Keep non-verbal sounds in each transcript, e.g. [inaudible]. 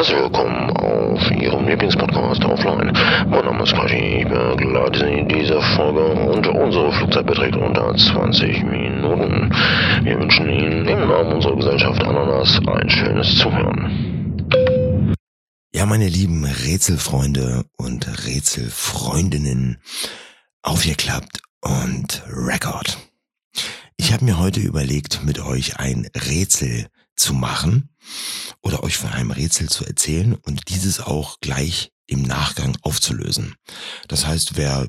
Herzlich willkommen auf Ihrem Lieblingspodcast Offline. Mein Name ist Kashi, ich begleite Sie in dieser Folge und unsere Flugzeit beträgt unter 20 Minuten. Wir wünschen Ihnen im Namen unserer Gesellschaft Ananas ein schönes Zuhören. Ja, meine lieben Rätselfreunde und Rätselfreundinnen, aufgeklappt und Record. Ich habe mir heute überlegt, mit euch ein Rätsel zu machen oder euch von einem Rätsel zu erzählen und dieses auch gleich im Nachgang aufzulösen. Das heißt, wer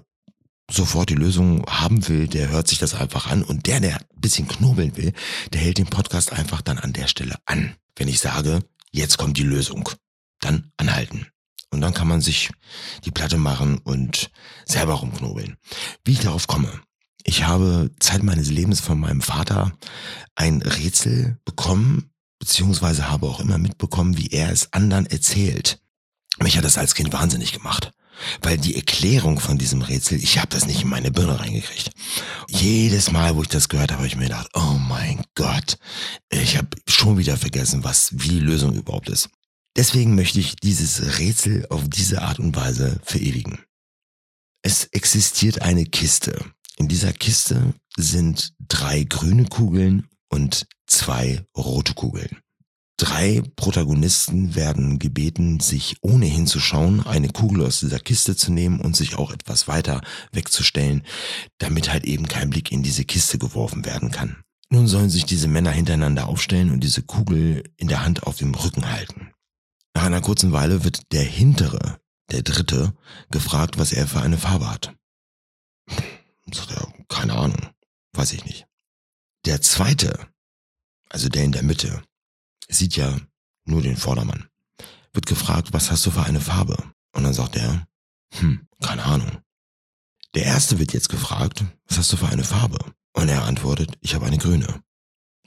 sofort die Lösung haben will, der hört sich das einfach an und der, der ein bisschen knobeln will, der hält den Podcast einfach dann an der Stelle an. Wenn ich sage, jetzt kommt die Lösung, dann anhalten. Und dann kann man sich die Platte machen und selber rumknobeln. Wie ich darauf komme. Ich habe Zeit meines Lebens von meinem Vater ein Rätsel bekommen, beziehungsweise habe auch immer mitbekommen, wie er es anderen erzählt. Mich hat das als Kind wahnsinnig gemacht. Weil die Erklärung von diesem Rätsel, ich habe das nicht in meine Birne reingekriegt. Jedes Mal, wo ich das gehört habe, habe ich mir gedacht, oh mein Gott, ich habe schon wieder vergessen, was wie die Lösung überhaupt ist. Deswegen möchte ich dieses Rätsel auf diese Art und Weise verewigen. Es existiert eine Kiste. In dieser Kiste sind drei grüne Kugeln und zwei rote Kugeln. Drei Protagonisten werden gebeten, sich ohne hinzuschauen eine Kugel aus dieser Kiste zu nehmen und sich auch etwas weiter wegzustellen, damit halt eben kein Blick in diese Kiste geworfen werden kann. Nun sollen sich diese Männer hintereinander aufstellen und diese Kugel in der Hand auf dem Rücken halten. Nach einer kurzen Weile wird der hintere, der dritte, gefragt, was er für eine Farbe hat. Sagt er, keine Ahnung, weiß ich nicht. Der zweite also der in der Mitte, sieht ja nur den Vordermann, wird gefragt, was hast du für eine Farbe? Und dann sagt er, hm, keine Ahnung. Der erste wird jetzt gefragt, was hast du für eine Farbe? Und er antwortet, ich habe eine grüne.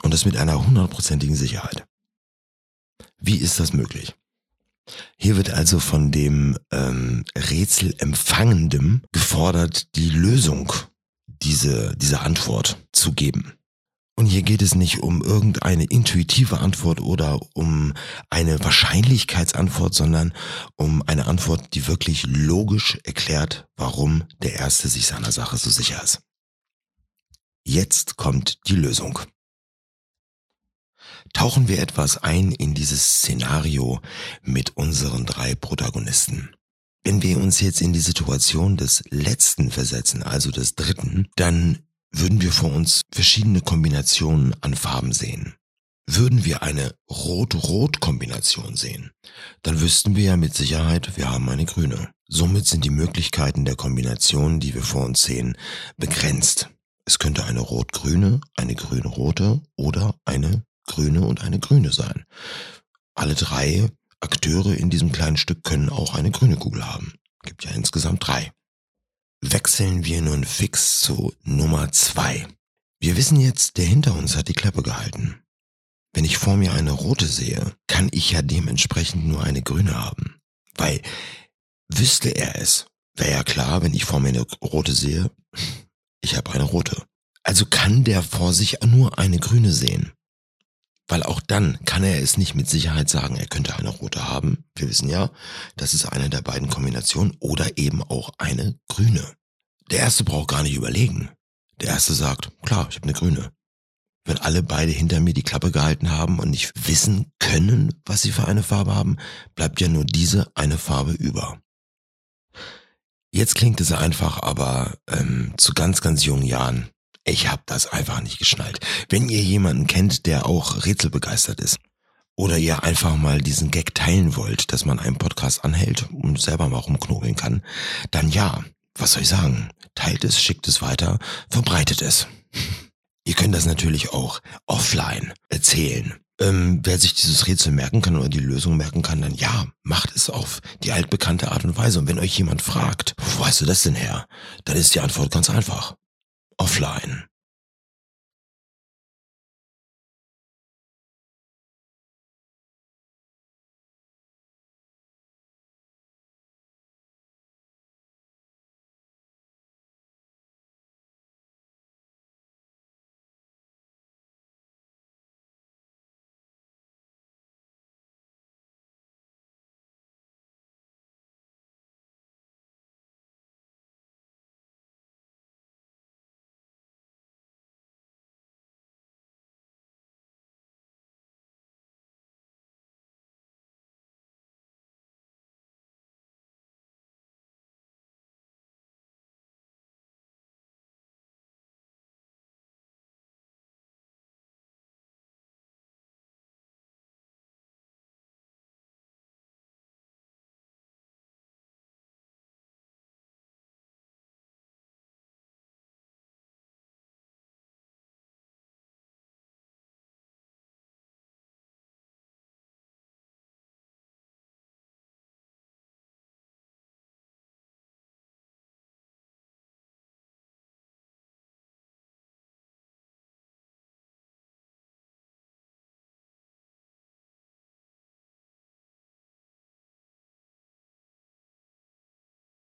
Und das mit einer hundertprozentigen Sicherheit. Wie ist das möglich? Hier wird also von dem ähm, Rätselempfangendem gefordert, die Lösung diese, dieser Antwort zu geben. Und hier geht es nicht um irgendeine intuitive Antwort oder um eine Wahrscheinlichkeitsantwort, sondern um eine Antwort, die wirklich logisch erklärt, warum der Erste sich seiner Sache so sicher ist. Jetzt kommt die Lösung. Tauchen wir etwas ein in dieses Szenario mit unseren drei Protagonisten. Wenn wir uns jetzt in die Situation des letzten versetzen, also des dritten, dann würden wir vor uns verschiedene Kombinationen an Farben sehen. Würden wir eine Rot-Rot-Kombination sehen, dann wüssten wir ja mit Sicherheit, wir haben eine grüne. Somit sind die Möglichkeiten der Kombinationen, die wir vor uns sehen, begrenzt. Es könnte eine rot-grüne, eine grün-rote oder eine grüne und eine grüne sein. Alle drei Akteure in diesem kleinen Stück können auch eine grüne Kugel haben. Gibt ja insgesamt drei wechseln wir nun fix zu Nummer zwei. Wir wissen jetzt, der hinter uns hat die Klappe gehalten. Wenn ich vor mir eine rote sehe, kann ich ja dementsprechend nur eine grüne haben. Weil wüsste er es, wäre ja klar, wenn ich vor mir eine rote sehe, ich habe eine rote. Also kann der vor sich nur eine grüne sehen. Weil auch dann kann er es nicht mit Sicherheit sagen, er könnte eine rote haben. Wir wissen ja, das ist eine der beiden Kombinationen oder eben auch eine grüne. Der erste braucht gar nicht überlegen. Der erste sagt, klar, ich habe eine grüne. Wenn alle beide hinter mir die Klappe gehalten haben und nicht wissen können, was sie für eine Farbe haben, bleibt ja nur diese eine Farbe über. Jetzt klingt es einfach, aber ähm, zu ganz, ganz jungen Jahren ich hab das einfach nicht geschnallt. Wenn ihr jemanden kennt, der auch rätselbegeistert ist, oder ihr einfach mal diesen Gag teilen wollt, dass man einen Podcast anhält und selber mal rumknobeln kann, dann ja, was soll ich sagen? Teilt es, schickt es weiter, verbreitet es. [laughs] Ihr könnt das natürlich auch offline erzählen. Ähm, wer sich dieses Rätsel merken kann oder die Lösung merken kann, dann ja, macht es auf die altbekannte Art und Weise. Und wenn euch jemand fragt, wo weißt du das denn her? Dann ist die Antwort ganz einfach offline.